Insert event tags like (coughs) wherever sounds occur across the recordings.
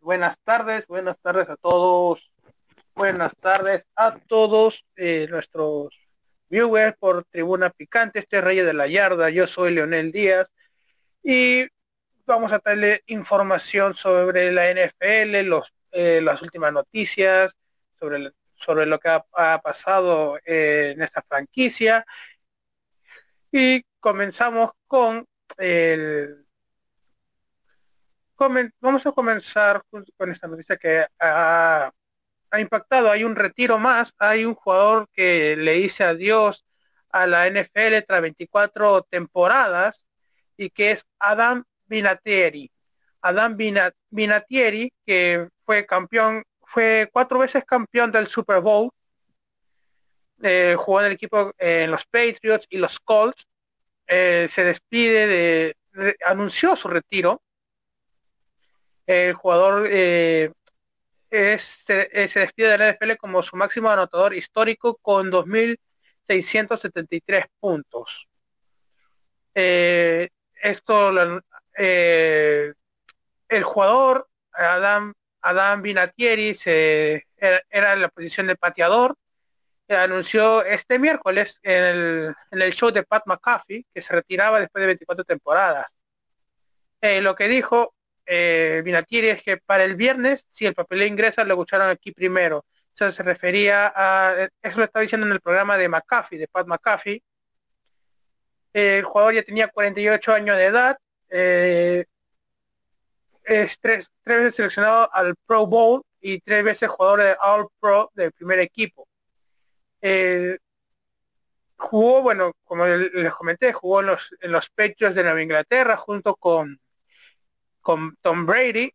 buenas tardes, buenas tardes a todos. Buenas tardes a todos eh, nuestros viewers por Tribuna Picante, este Rey de la Yarda. Yo soy Leonel Díaz y vamos a darle información sobre la NFL, los, eh, las últimas noticias, sobre, sobre lo que ha, pasado eh, en esta franquicia. Y comenzamos con el vamos a comenzar con esta noticia que ha, impactado. Hay un retiro más, hay un jugador que le dice adiós a la NFL tras 24 temporadas y que es Adam Vinatieri. Adam Vinatieri, que fue campeón, fue cuatro veces campeón del Super Bowl, eh, jugó en el equipo en los Patriots y los Colts, eh, se despide de, anunció su retiro el jugador eh, es, se, eh, se, despide de la NFL como su máximo anotador histórico con 2.673 puntos. Eh, esto, el jugador Adam, Adam Vinatieri se, era, en la posición de pateador. anunció este miércoles en el, en el, show de Pat McAfee que se retiraba después de 24 temporadas. lo que dijo eh, es que para el viernes, si el papel ingresa, lo escucharon aquí primero. Eso se refería a, eso lo estaba diciendo en el programa de McAfee, de Pat McAfee. el jugador ya tenía 48 años de edad. Eh, es tres, tres veces seleccionado al Pro Bowl y tres veces jugador de All Pro del primer equipo. Eh, jugó, bueno, como les comenté, jugó en los, en los pechos de Nueva Inglaterra junto con con Tom Brady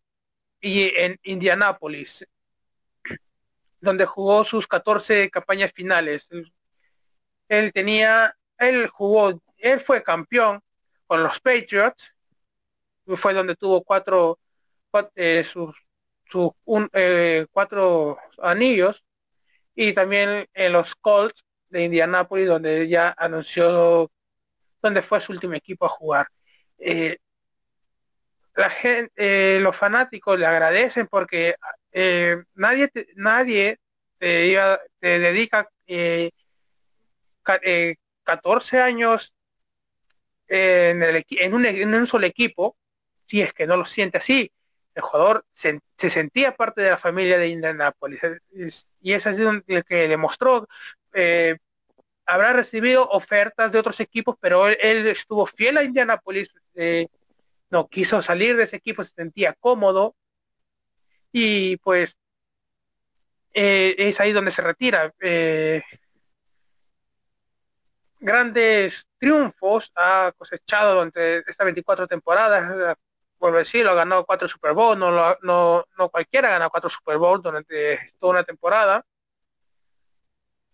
y en Indianápolis, donde jugó sus 14 campañas finales. Él tenía, él jugó, él fue campeón con los Patriots, fue donde tuvo cuatro, eh, sus, eh, cuatro anillos, y también en los Colts de Indianápolis, donde ya anunció, donde fue su último equipo a jugar. Eh, la gente, eh, los fanáticos le agradecen porque eh, nadie te, nadie te, te dedica eh, 14 eh, años en, el, en, un, en, un, solo equipo, si es que no lo siente así. El jugador se, se sentía parte de la familia de Indianapolis y es así donde que demostró habrá recibido ofertas de otros equipos, pero él, él estuvo fiel a Indianapolis no quiso salir de ese equipo, se sentía cómodo y pues eh, es ahí donde se retira. Eh, grandes triunfos ha cosechado durante estas 24 temporadas, por decirlo, ha ganado cuatro Super Bowl, no, no, no cualquiera ha ganado cuatro Super Bowl durante toda una temporada.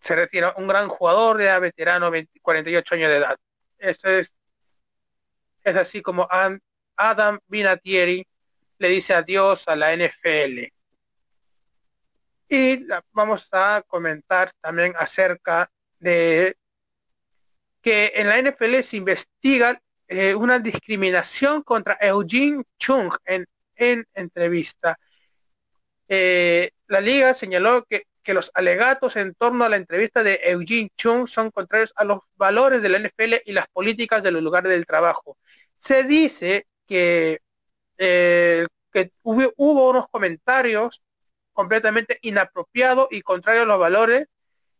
Se retira un gran jugador, de veterano, 48 años de edad. Eso es, es así como han Adam Vinatieri le dice adiós a la NFL. Y vamos a comentar también acerca de que en la NFL se investiga eh, una discriminación contra Eugene Chung en, en entrevista. Eh, la liga señaló que, que, los alegatos en torno a la entrevista de Eugene Chung son contrarios a los valores de la NFL y las políticas de los lugares del trabajo. Se dice que, eh, hubo, unos comentarios completamente inapropiados y contrarios a los valores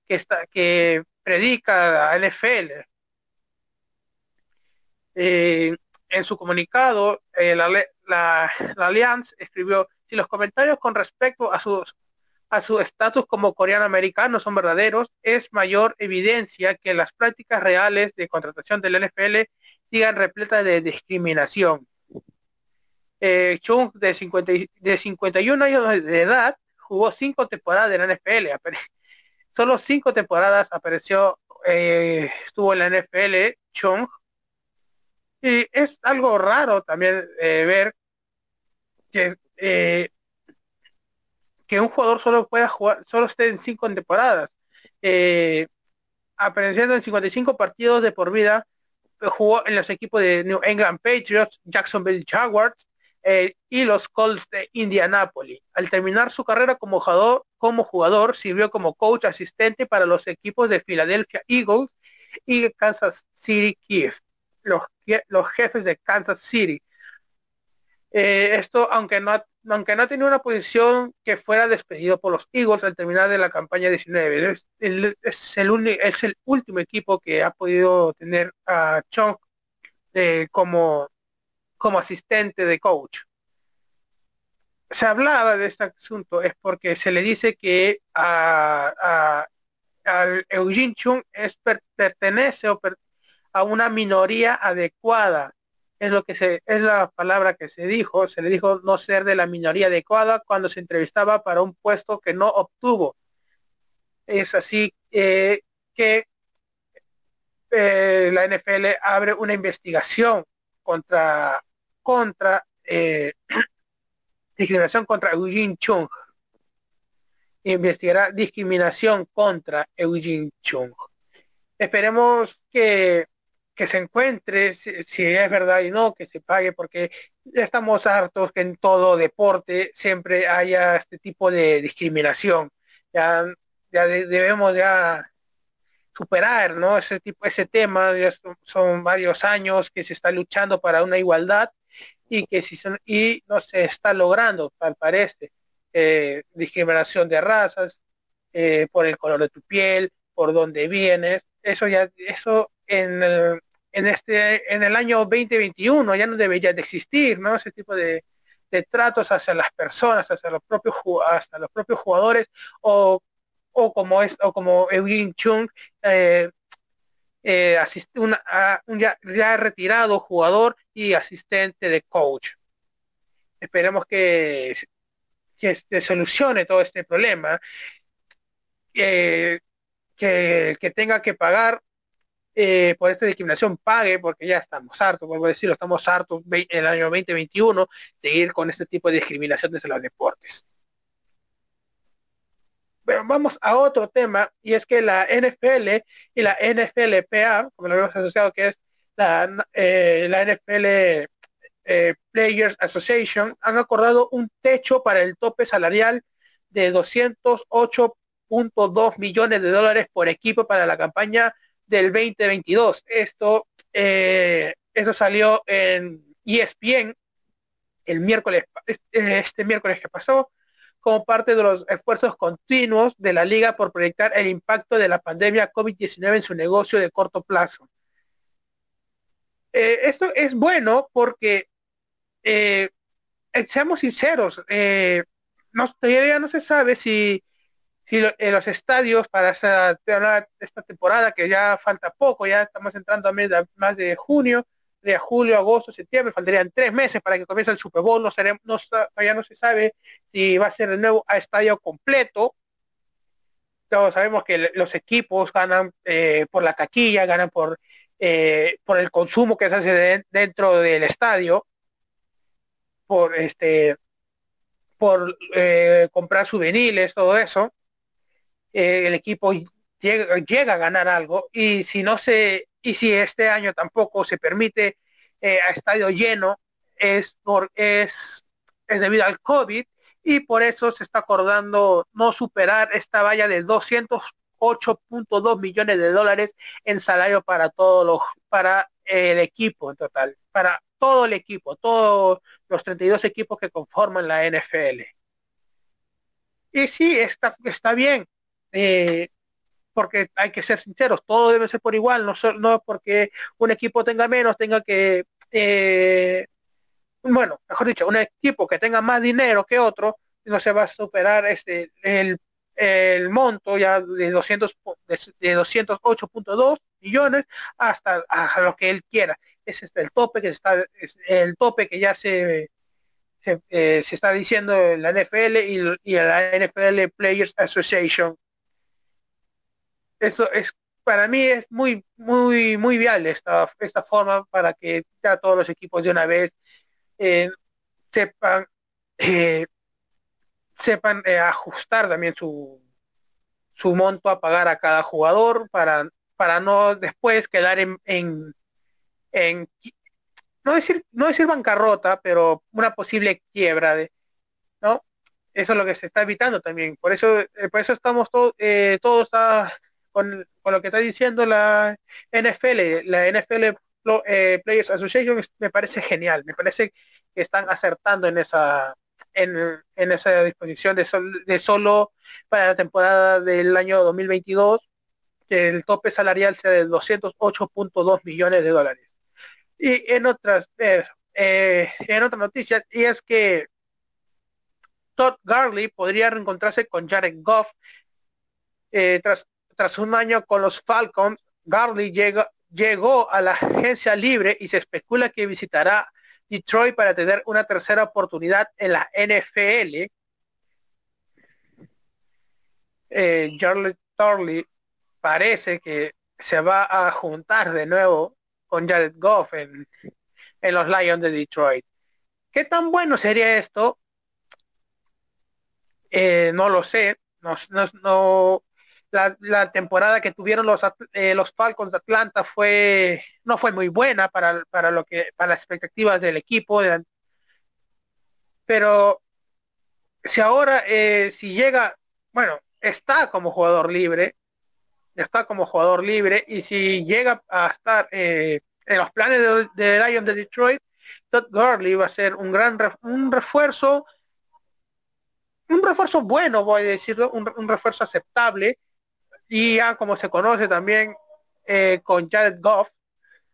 que, está, que predica la NFL. Eh, en su comunicado, eh, la, la, escribió, si los comentarios con respecto a a su estatus como coreano americano son verdaderos, es mayor evidencia que las prácticas reales de contratación del NFL sigan repletas de discriminación eh, Chung de, 50, de 51 años de edad jugó cinco temporadas en la NFL. (laughs) Solo cinco temporadas apareció, eh, estuvo en la NFL Chung. Y es algo raro también eh, ver que, que un jugador solo pueda jugar, solo esté en cinco temporadas. Apareciendo en 55 partidos de por vida, jugó en los equipos de New England Patriots, Jacksonville Jaguars, eh, y los Colts de Indianapolis. Al terminar su carrera como jugador, como jugador, sirvió como coach asistente para los equipos de Philadelphia Eagles y Kansas City Chiefs, los, los jefes de Kansas City. Eh, esto, aunque no, aunque no tenía una posición que fuera despedido por los Eagles al terminar de la campaña 19, es, el, es, el, último equipo que ha podido tener a Chong eh, como como asistente de coach. Se hablaba de este asunto es porque se le dice que a, Eugene Chung es, pertenece a una minoría adecuada. Es lo que se, es la palabra que se dijo. Se le dijo no ser de la minoría adecuada cuando se entrevistaba para un puesto que no obtuvo. Es así eh, que eh, la NFL abre una investigación contra contra eh, (clears throat) discriminación contra Eugene Chung. Investigará discriminación contra Eugene Chung. Esperemos que, que se encuentre si, es verdad y no, que se pague, porque estamos hartos que en todo deporte siempre haya este tipo de discriminación. Ya, ya debemos ya superar ¿no? ese tipo ese tema ya son, varios años que se está luchando para una igualdad y que si son, y no se está logrando, tal parece, eh, discriminación de razas, eh, por el color de tu piel, por dónde vienes, eso ya, eso en el, en este, en el año 2021 ya no debería de existir, ¿no? Ese tipo de, tratos hacia las personas, hacia los propios hasta los propios jugadores o, o como es o como Chung eh, eh, una, un ya, retirado jugador y asistente de coach. Esperemos que, que se solucione todo este problema, que, que tenga que pagar eh, por esta discriminación pague, porque ya estamos hartos, vuelvo a decirlo, estamos hartos en el año 2021 seguir con este tipo de discriminación desde los deportes. Pero vamos a otro tema, y es que la NFL y la NFLPA, como lo hemos asociado, que es la, eh, la NFL eh, Players Association, han acordado un techo para el tope salarial de 208.2 millones de dólares por equipo para la campaña del 2022. Esto, eh, esto salió en ESPN el miércoles, este miércoles que pasó, como parte de los esfuerzos continuos de la liga por proyectar el impacto de la pandemia COVID-19 en su negocio de corto plazo. Eh, esto es bueno porque, eh, eh, seamos sinceros, no, todavía no se sabe si, si los estadios para esta, esta temporada, que ya falta poco, ya estamos entrando a mes más de junio, de julio, agosto, septiembre, faltarían tres meses para que comience el Super Bowl, no, seremos, no todavía no se sabe si va a ser de nuevo a estadio completo. Todos sabemos que los equipos ganan eh, por la taquilla, ganan por, eh, por el consumo que se hace dentro del estadio, por este por eh, comprar souvenirs, todo eso. el equipo llega, llega a ganar algo y si no se y si este año tampoco se permite eh, a estadio lleno es por es es debido al COVID y por eso se está acordando no superar esta valla de 208.2 millones de dólares en salario para todos los para el equipo en total, para todo el equipo, todos los 32 equipos que conforman la NFL. Y sí, está, está bien. Eh, porque hay que ser sinceros, todo debe ser por igual, no, no porque un equipo tenga menos, tenga que, eh, bueno, mejor dicho, un equipo que tenga más dinero que otro, no se va a superar este el, el monto ya de 200 de, 208.2 millones hasta a, lo que él quiera. Ese es el tope que está el tope que ya se se, eh, está diciendo en la NFL y, y la NFL Players Association eso es para mí es muy muy muy viable esta esta forma para que ya todos los equipos de una vez eh, sepan eh, sepan eh, ajustar también su su monto a pagar a cada jugador para para no después quedar en en, no decir, no decir bancarrota, pero una posible quiebra de, ¿no? Eso es lo que se está evitando también. Por eso, por eso estamos todos, eh, todos con, lo que está diciendo la NFL, la NFL eh, Players Association me parece genial, me parece que están acertando en esa en, en esa disposición de, de solo para la temporada del año 2022 que el tope salarial sea de 208.2 millones de dólares. Y en otras eh, eh, en otras noticias y es que Todd Garley podría reencontrarse con Jared Goff eh, tras tras un año con los Falcons, Garley llega, llegó a la agencia libre y se especula que visitará Detroit para tener una tercera oportunidad en la NFL. Eh, Charlie Torley parece que se va a juntar de nuevo con Jared Goff en, los Lions de Detroit. ¿Qué tan bueno sería esto? Eh, no lo sé. No, no, la, temporada que tuvieron los, eh, los Falcons de Atlanta fue no fue muy buena para, para lo que para las expectativas del equipo pero si ahora eh, si llega bueno está como jugador libre está como jugador libre y si llega a estar eh, en los planes de, de Lions de Detroit Todd Gurley va a ser un gran un refuerzo un refuerzo bueno voy a decirlo un refuerzo aceptable y ya como se conoce también eh, con Jared Goff,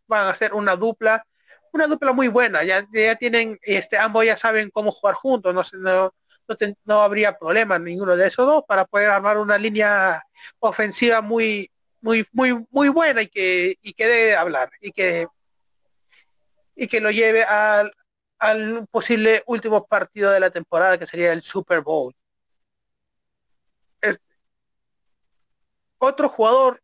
van a hacer una dupla, una dupla muy buena, ya, ya tienen, este, ambos ya saben cómo jugar juntos, no, no, no, no habría problema ninguno de esos dos para poder armar una línea ofensiva muy, muy, muy, muy buena y que, y que debe hablar y que, y que lo lleve al, al posible último partido de la temporada que sería el Super Bowl. Otro jugador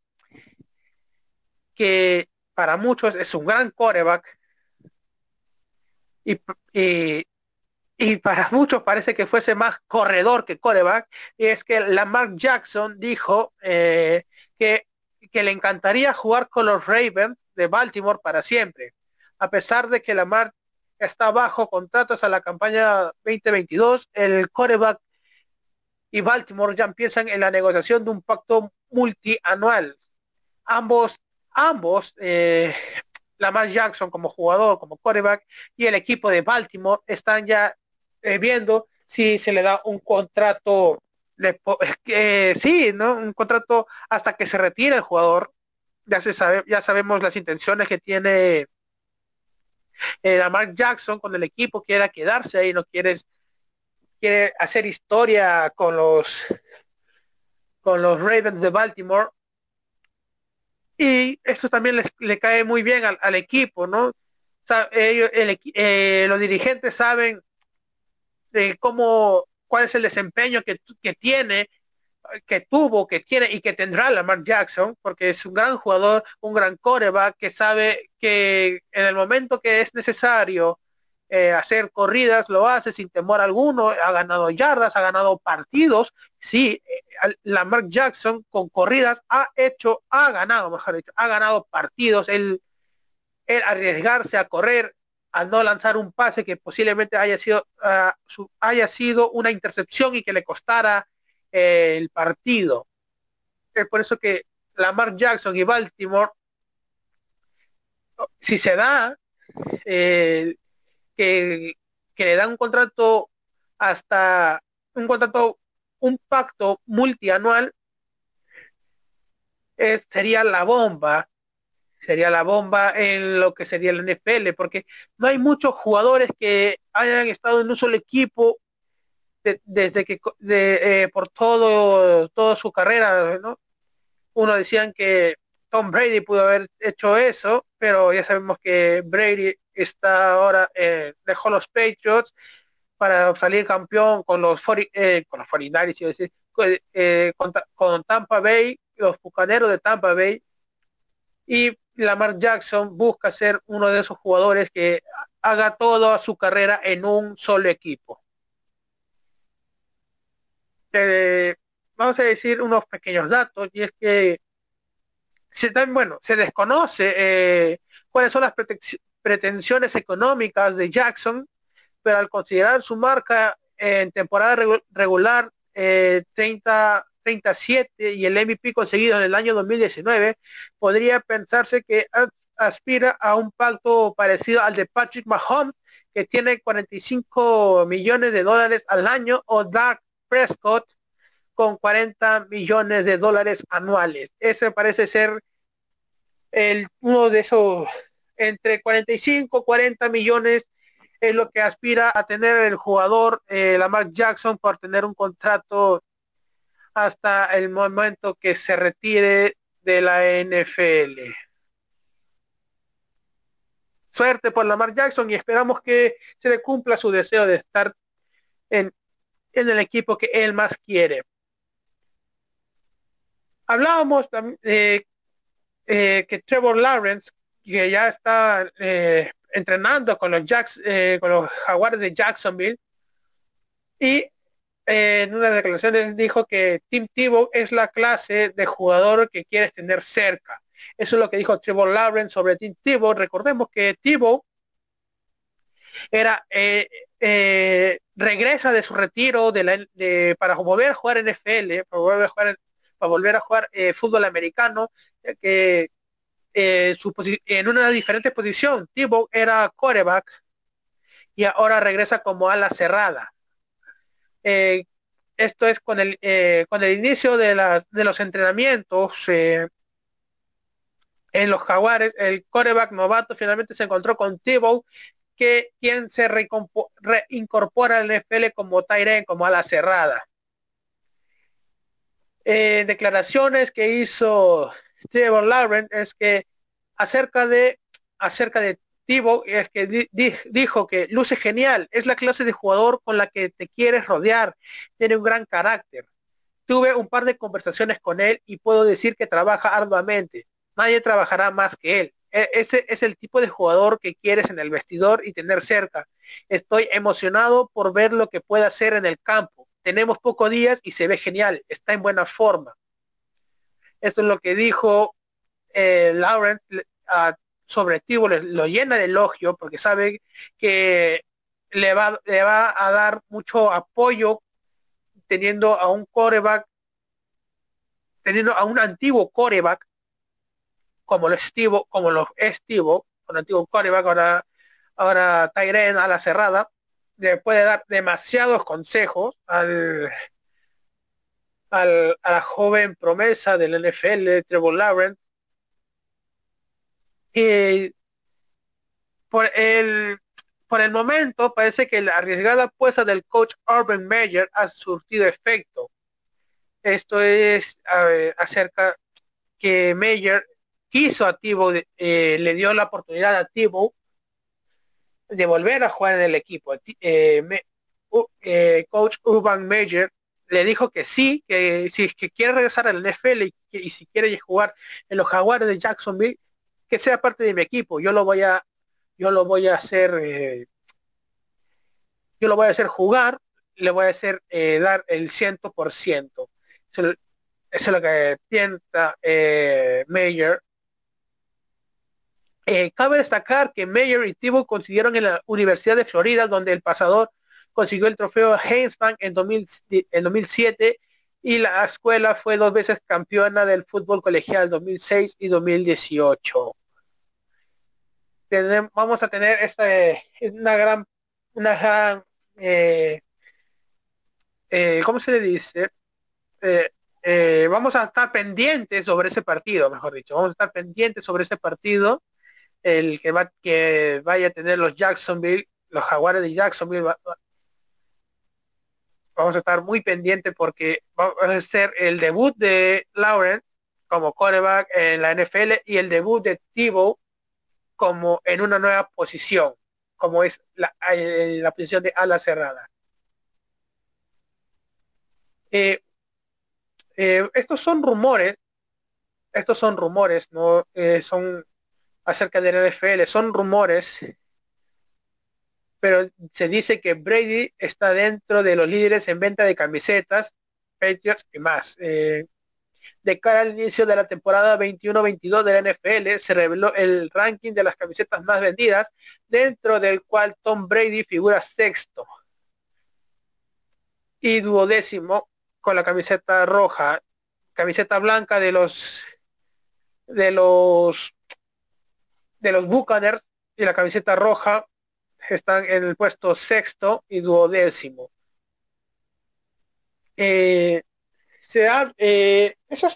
que para muchos es un gran coreback y, y, para muchos parece que fuese más corredor que coreback, es que Lamar Jackson dijo eh, que, que le encantaría jugar con los Ravens de Baltimore para siempre, a pesar de que Lamar está bajo contratos a la campaña 2022, el coreback y Baltimore ya empiezan en la negociación de un pacto multianual. Ambos, ambos, eh, Lamar Jackson como jugador, como quarterback, y el equipo de Baltimore están ya eh, viendo si se le da un contrato de, eh, sí, ¿no? Un contrato hasta que se retire el jugador. Ya se sabe, ya sabemos las intenciones que tiene eh, Lamar Jackson con el equipo, quiere quedarse ahí, no quiere quiere hacer historia con los con los Ravens de Baltimore y esto también le cae muy bien al, equipo, ¿no? ellos, eh, los dirigentes saben de cómo cuál es el desempeño que, que tiene que tuvo, que tiene y que tendrá Lamar Jackson, porque es un gran jugador, un gran coreback que sabe que en el momento que es necesario eh, hacer corridas, lo hace sin temor alguno, ha ganado yardas, ha ganado partidos, sí, eh, Lamar Jackson con corridas ha hecho, ha ganado, mejor dicho, ha ganado partidos, él, arriesgarse a correr, a no lanzar un pase que posiblemente haya sido, ah, haya sido una intercepción y que le costara eh, el partido. Es por eso que Lamar Jackson y Baltimore, si se da, eh, que, le dan un contrato hasta un contrato, un pacto multianual, eh, sería la bomba, sería la bomba en lo que sería el NFL, porque no hay muchos jugadores que hayan estado en un solo equipo desde que de, eh, por todo toda su carrera, ¿no? Uno decían que Tom Brady pudo haber hecho eso, pero ya sabemos que Brady está ahora, eh, dejó los Patriots para salir campeón con los, eh, con los 49 decir, eh, con, Tampa Bay, los Bucaneros de Tampa Bay, y Lamar Jackson busca ser uno de esos jugadores que haga toda su carrera en un solo equipo. vamos a decir unos pequeños datos, y es que se, bueno, se desconoce cuáles son las pretensiones económicas de Jackson, pero al considerar su marca en temporada regular 30, 37 y el MVP conseguido en el año 2019, podría pensarse que aspira a un pacto parecido al de Patrick Mahomes, que tiene 45 millones de dólares al año, o Doug Prescott con 40 millones de dólares anuales. Ese parece ser el, uno de esos entre 45 40 millones es lo que aspira a tener el jugador eh, Lamar Jackson por tener un contrato hasta el momento que se retire de la NFL. Suerte por Lamar Jackson y esperamos que se le cumpla su deseo de estar en, en el equipo que él más quiere. Hablábamos también eh, que Trevor Lawrence, que ya está eh, entrenando con los, Jacks, eh, con los Jaguares de Jacksonville, y en una declaración dijo que Tim Tebow es la clase de jugador que quieres tener cerca. Eso es lo que dijo Trevor Lawrence sobre Tim Tebow. Recordemos que Tebow era regresa de su retiro de la, para volver a jugar en NFL, para volver a jugar para volver a jugar eh, fútbol americano, que eh, en una diferente posición. Thibaut era coreback y ahora regresa como ala cerrada. Eh, esto es con el, con el inicio de, las, de los entrenamientos en los jaguares, el coreback novato finalmente se encontró con Thibaut, que quien se reincorpora al NFL como Tyren, como ala cerrada. Eh, declaraciones que hizo Trevor Lawrence es que acerca de acerca de Tibo es que dijo que luce genial, es la clase de jugador con la que te quieres rodear, tiene un gran carácter. Tuve un par de conversaciones con él y puedo decir que trabaja arduamente. Nadie trabajará más que él. E, ese es el tipo de jugador que quieres en el vestidor y tener cerca. Estoy emocionado por ver lo que puede hacer en el campo tenemos pocos días y se ve genial, está en buena forma. Eso es lo que dijo eh, Lawrence sobre Tibo, lo llena de elogio porque sabe que le va, le va a dar mucho apoyo teniendo a un coreback, teniendo a un antiguo coreback como lo estivo, como lo estivo, un antiguo coreback, ahora, ahora Tyren a la cerrada, le puede dar demasiados consejos al, al, a la joven promesa del NFL, Trevor Lawrence. Y por el, por el momento parece que la arriesgada apuesta del coach Urban Meyer ha surtido efecto. Esto es acerca que Meyer quiso a Tibo, eh, le dio la oportunidad a Tibo de volver a jugar en el equipo. Eh, eh, coach Urban Major le dijo que sí, que si es que quiere regresar al NFL y, si quiere jugar en los Jaguares de Jacksonville, que sea parte de mi equipo. Yo lo voy a, yo lo voy a hacer, eh, yo lo voy a hacer jugar, le voy a hacer dar el ciento por ciento. Eso es lo que piensa Major eh, cabe destacar que Mayer y Thibault consiguieron en la Universidad de Florida, donde el pasador consiguió el trofeo Heinzman en, 2007 y la escuela fue dos veces campeona del fútbol colegial 2006 y 2018. vamos a tener esta una gran una gran eh, eh, ¿cómo se le dice? vamos a estar pendientes sobre ese partido, mejor dicho, vamos a estar pendientes sobre ese partido el que va que vaya a tener los Jacksonville, los Jaguares de Jacksonville, vamos a estar muy pendientes porque va a ser el debut de Lawrence como quarterback en la NFL y el debut de Tebow como en una nueva posición, como es la, eh, la posición de ala cerrada. Eh, eh, estos son rumores, estos son rumores, no son acerca del NFL. Son rumores, pero se dice que Brady está dentro de los líderes en venta de camisetas, Patriots y más. Eh, De cara al inicio de la temporada 21-22 de la NFL, se reveló el ranking de las camisetas más vendidas, dentro del cual Tom Brady figura sexto y duodécimo con la camiseta roja, camiseta blanca de los de los de los Buccaneers y la camiseta roja están en el puesto sexto y duodécimo. Eh, se eh, eso,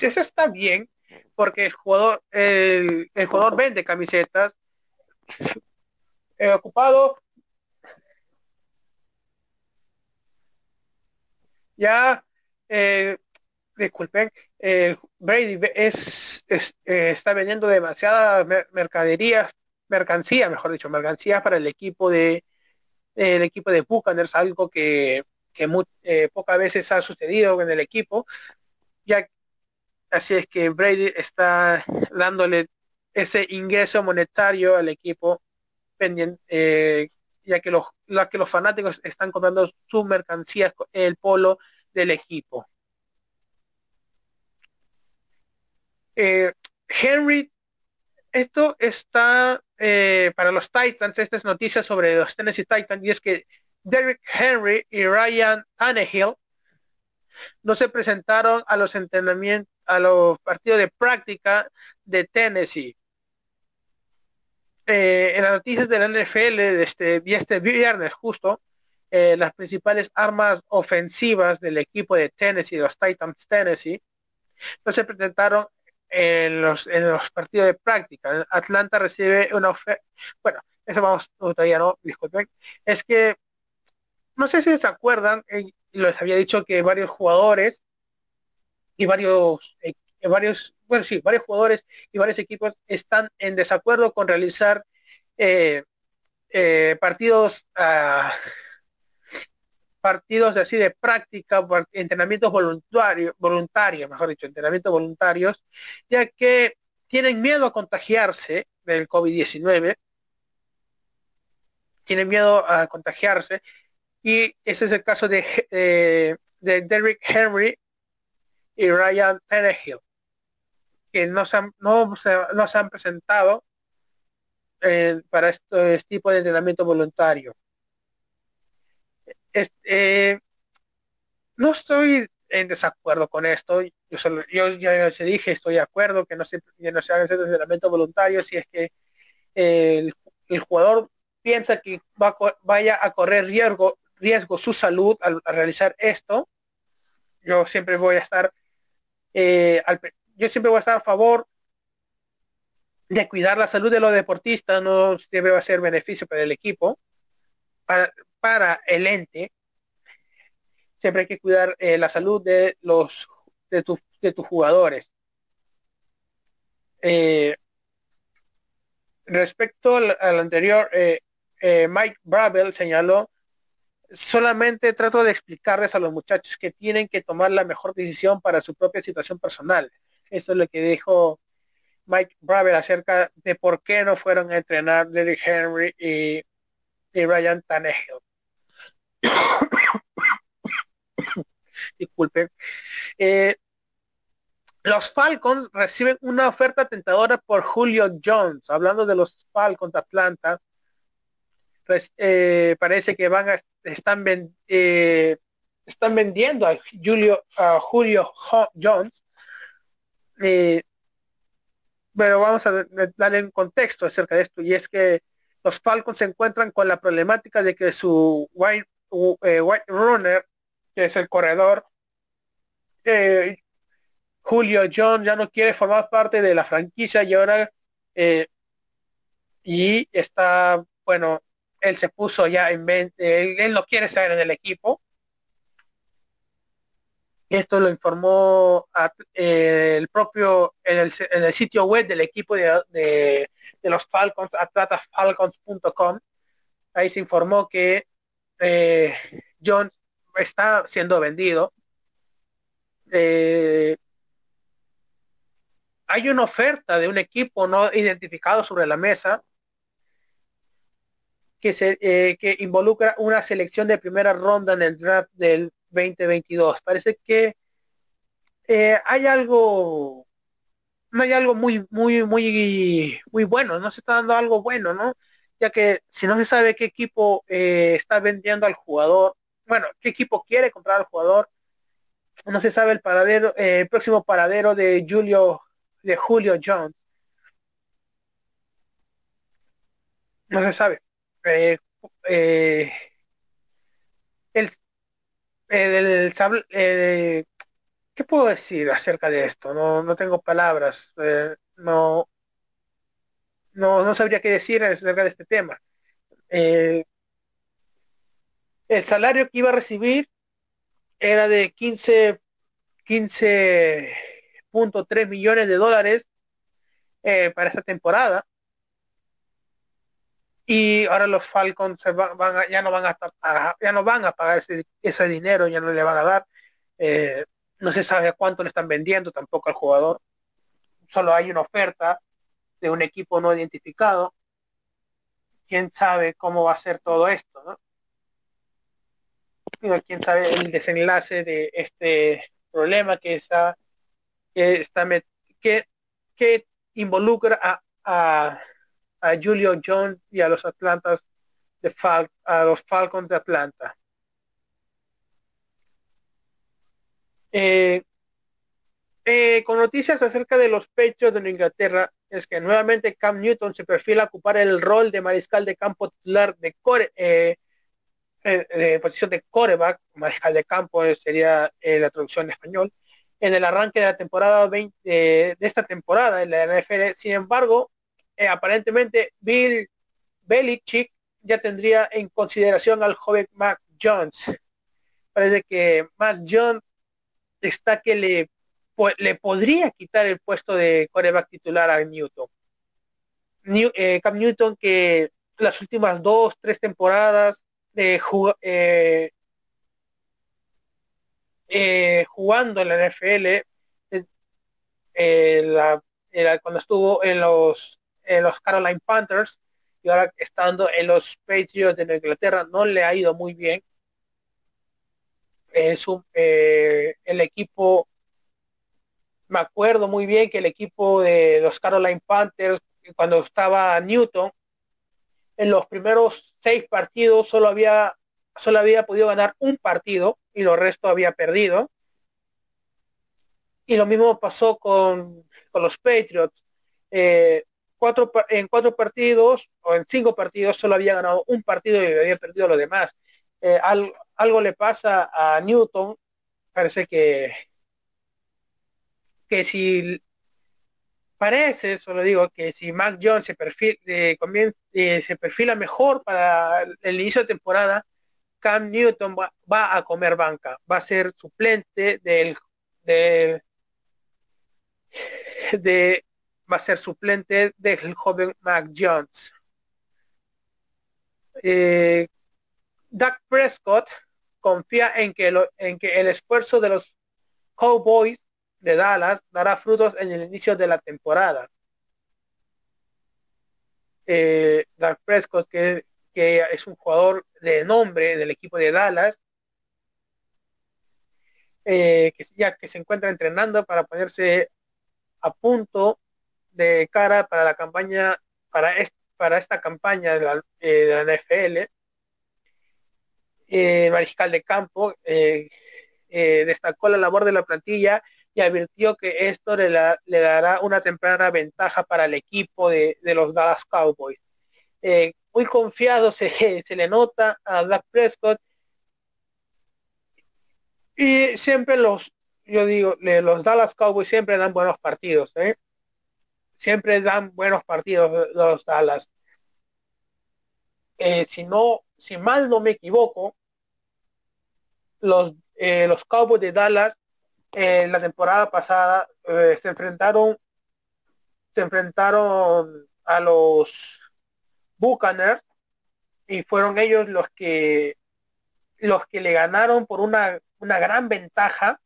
eso está bien porque el jugador el, jugador vende camisetas he ocupado ya eh, disculpen Brady es, está vendiendo demasiada mercadería mercancía mejor dicho mercancía para el equipo de el equipo de Buccaneers algo que que eh, pocas veces ha sucedido en el equipo, ya así es que Brady está dándole ese ingreso monetario al equipo pendiente, eh, ya que los, que los fanáticos están comprando sus mercancías, el polo del equipo. Eh, Henry, esto está para los Titans, esta es noticia sobre los Tennessee Titans, y es que Derrick Henry y Ryan Tannehill no se presentaron a los entrenamientos, a los partidos de práctica de Tennessee. Eh, en las noticias de la NFL de este, este viernes justo, eh, las principales armas ofensivas del equipo de Tennessee, los Titans Tennessee, no se presentaron en los, en los partidos de práctica. Atlanta recibe una oferta, bueno, eso vamos todavía no, disculpen, es que no sé si se acuerdan, eh, les había dicho que varios jugadores y varios, eh, varios, bueno sí, varios jugadores y varios equipos están en desacuerdo con realizar eh, partidos uh, partidos así de práctica, entrenamientos voluntarios, voluntarios, mejor dicho, entrenamientos voluntarios, ya que tienen miedo a contagiarse del COVID-19, tienen miedo a contagiarse y ese es el caso de, eh, de Derrick Henry y Ryan Tannehill, que no se han, no, se, no se han presentado eh, para este, tipo de entrenamiento voluntario. Eh, no estoy en desacuerdo con esto. Yo, solo, yo ya se dije, estoy de acuerdo que no se, que no se ese entrenamiento voluntario si es que el, jugador piensa que va, vaya a correr riesgo, riesgo su salud al, realizar esto, yo siempre voy a estar, eh, yo siempre voy a estar a favor de cuidar la salud de los deportistas, no debe ser beneficio para el equipo, para el ente, siempre hay que cuidar eh, la salud de los de, tus de tus jugadores. Eh, respecto al, anterior, Mike Bravel señaló solamente trato de explicarles a los muchachos que tienen que tomar la mejor decisión para su propia situación personal. Esto es lo que dijo Mike Braver acerca de por qué no fueron a entrenar Derrick Henry y, Ryan Tannehill. (coughs) Disculpen. Eh, los Falcons reciben una oferta tentadora por Julio Jones, hablando de los Falcons de Atlanta. Pues, eh, parece que van a están, eh, están vendiendo a Julio, a Julio Jones. Pero vamos a darle un contexto acerca de esto y es que los Falcons se encuentran con la problemática de que su White, eh, white Runner, que es el corredor, Julio Jones ya no quiere formar parte de la franquicia y ahora y está, bueno, él se puso ya en mente, él, no quiere estar en el equipo. Esto lo informó eh, el propio en el, sitio web del equipo de, los Falcons, atlatafalcons.com. Ahí se informó que eh, John está siendo vendido. Eh, hay una oferta de un equipo no identificado sobre la mesa que, se, eh, que involucra una selección de primera ronda en el draft del 2022. Parece que eh, hay algo, no hay algo muy, muy, muy, muy bueno, no se está dando algo bueno, ¿no? Que si no se sabe qué equipo eh, está vendiendo al jugador, bueno, qué equipo quiere comprar al jugador, no se sabe el paradero, eh, el próximo paradero de Julio, de Julio Jones. No se sabe. Eh, el, ¿Qué puedo decir acerca de esto? No, no tengo palabras. no, no, no sabría qué decir acerca de este tema. el salario que iba a recibir era de 15 15.3 millones de dólares eh, para esta temporada. Y ahora los Falcons van, ya no van a, ya no van a pagar ese, dinero, ya no le van a dar. Eh, no se sabe cuánto le están vendiendo tampoco al jugador. Solo hay una oferta de un equipo no identificado. Quién sabe cómo va a ser todo esto, ¿no? quién sabe el desenlace de este problema que está que está que, que involucra a, a, a, Julio Jones y a los Atlantas de Fal a los Falcons de Atlanta. Eh, eh, con noticias acerca de los pechos de Inglaterra es que nuevamente Cam Newton se perfila a ocupar el rol de mariscal de campo titular de core, eh, eh, posición de coreback, mariscal de campo eh, sería eh, la traducción en español, en el arranque de la temporada 20, de esta temporada en la NFL. Sin embargo, aparentemente Bill Belichick ya tendría en consideración al joven Mac Jones. Parece que Mac Jones está que le, le podría quitar el puesto de coreback titular a Newton. New, Cam Newton que las últimas dos, tres temporadas de eh, eh, jugando en la NFL eh, cuando estuvo en los en los Caroline Panthers y ahora estando en los Patriots de Inglaterra no le ha ido muy bien es un, el equipo me acuerdo muy bien que el equipo de los Caroline Panthers cuando estaba Newton en los primeros seis partidos solo había, solo había podido ganar un partido y los resto había perdido. Y lo mismo pasó con, los Patriots. Eh, cuatro, en cuatro partidos o en cinco partidos solo había ganado un partido y había perdido lo demás. Eh, algo le pasa a Newton, parece que, que si parece, solo digo, que si Mac Jones se, perfil, eh, eh, se perfila mejor para el inicio de temporada, Cam Newton va, a comer banca, va a ser suplente del de, va a ser suplente del joven Mac Jones. Eh, Doug Prescott confía en que, lo, en que el esfuerzo de los Cowboys de Dallas dará frutos en el inicio de la temporada. Eh, Prescott, que, es un jugador de nombre del equipo de Dallas, eh, que ya que se encuentra entrenando para ponerse a punto de cara para la campaña, para, para esta campaña de la, eh, NFL, eh, mariscal de campo, destacó la labor de la plantilla y advirtió que esto le, dará una temprana ventaja para el equipo de, los Dallas Cowboys. Eh, muy confiado se, (laughs) se, le nota a Dak Prescott y siempre los, yo digo, los Dallas Cowboys siempre dan buenos partidos, ¿eh? siempre dan buenos partidos los Dallas. Eh, si no, si mal no me equivoco, los, los Cowboys de Dallas en la temporada pasada eh, se enfrentaron se enfrentaron a los Buccaneers y fueron ellos los que los que le ganaron por una, una gran ventaja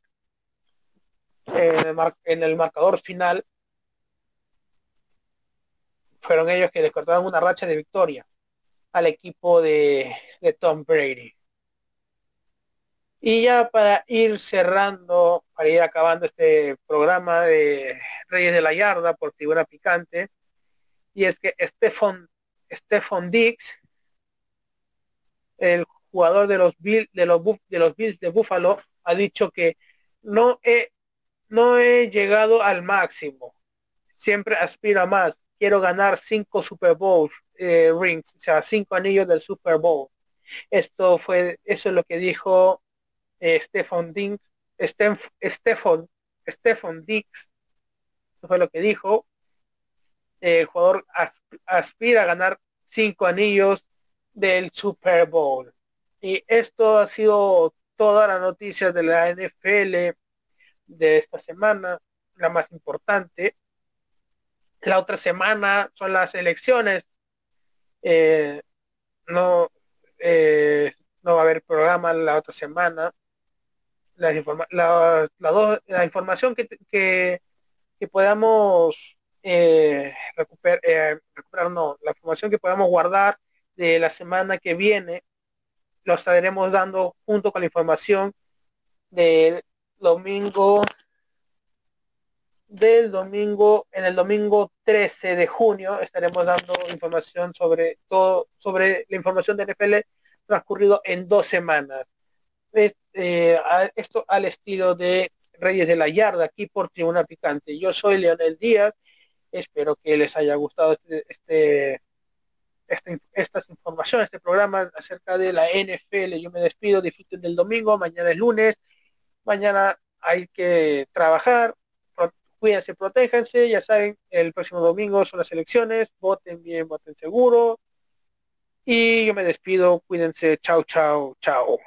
en el, marcador final. Fueron ellos que les cortaron una racha de victoria al equipo de, de Tom Brady Y ya para ir cerrando, para ir acabando este programa de Reyes de la Yarda por Tribuna Picante, y es que Stefan, Stefan Dix, el jugador de los, Bill, de, los, de los Bills de Buffalo, ha dicho que no he, no he llegado al máximo, siempre aspiro a más, quiero ganar cinco Super Bowl eh, rings, o sea, cinco anillos del Super Bowl. Esto fue, eso es lo que dijo eh, Stefan Dix, Stefan, Stefan Dix, fue lo que dijo. el jugador aspira a ganar cinco anillos del Super Bowl. Y esto ha sido toda la noticia de la NFL de esta semana, la más importante. La otra semana son las elecciones. Eh, no, eh, no va a haber programa la otra semana. La, la, la, información que, que, que podamos eh, eh, recuperar, no, la información que podamos guardar de la semana que viene, lo estaremos dando junto con la información del domingo del domingo, en el domingo 13 de junio estaremos dando información sobre todo, sobre la información de NFL transcurrido en dos semanas. Eh, esto al estilo de Reyes de la Yarda, aquí por Tribuna Picante. Yo soy Leonel Díaz, espero que les haya gustado este, este, este, estas informaciones, este programa acerca de la NFL. Yo me despido, disfruten del domingo, mañana es lunes, mañana hay que trabajar, cuídense, protéjanse, ya saben, el próximo domingo son las elecciones, voten bien, voten seguro. Y yo me despido, cuídense, chao, chao, chao.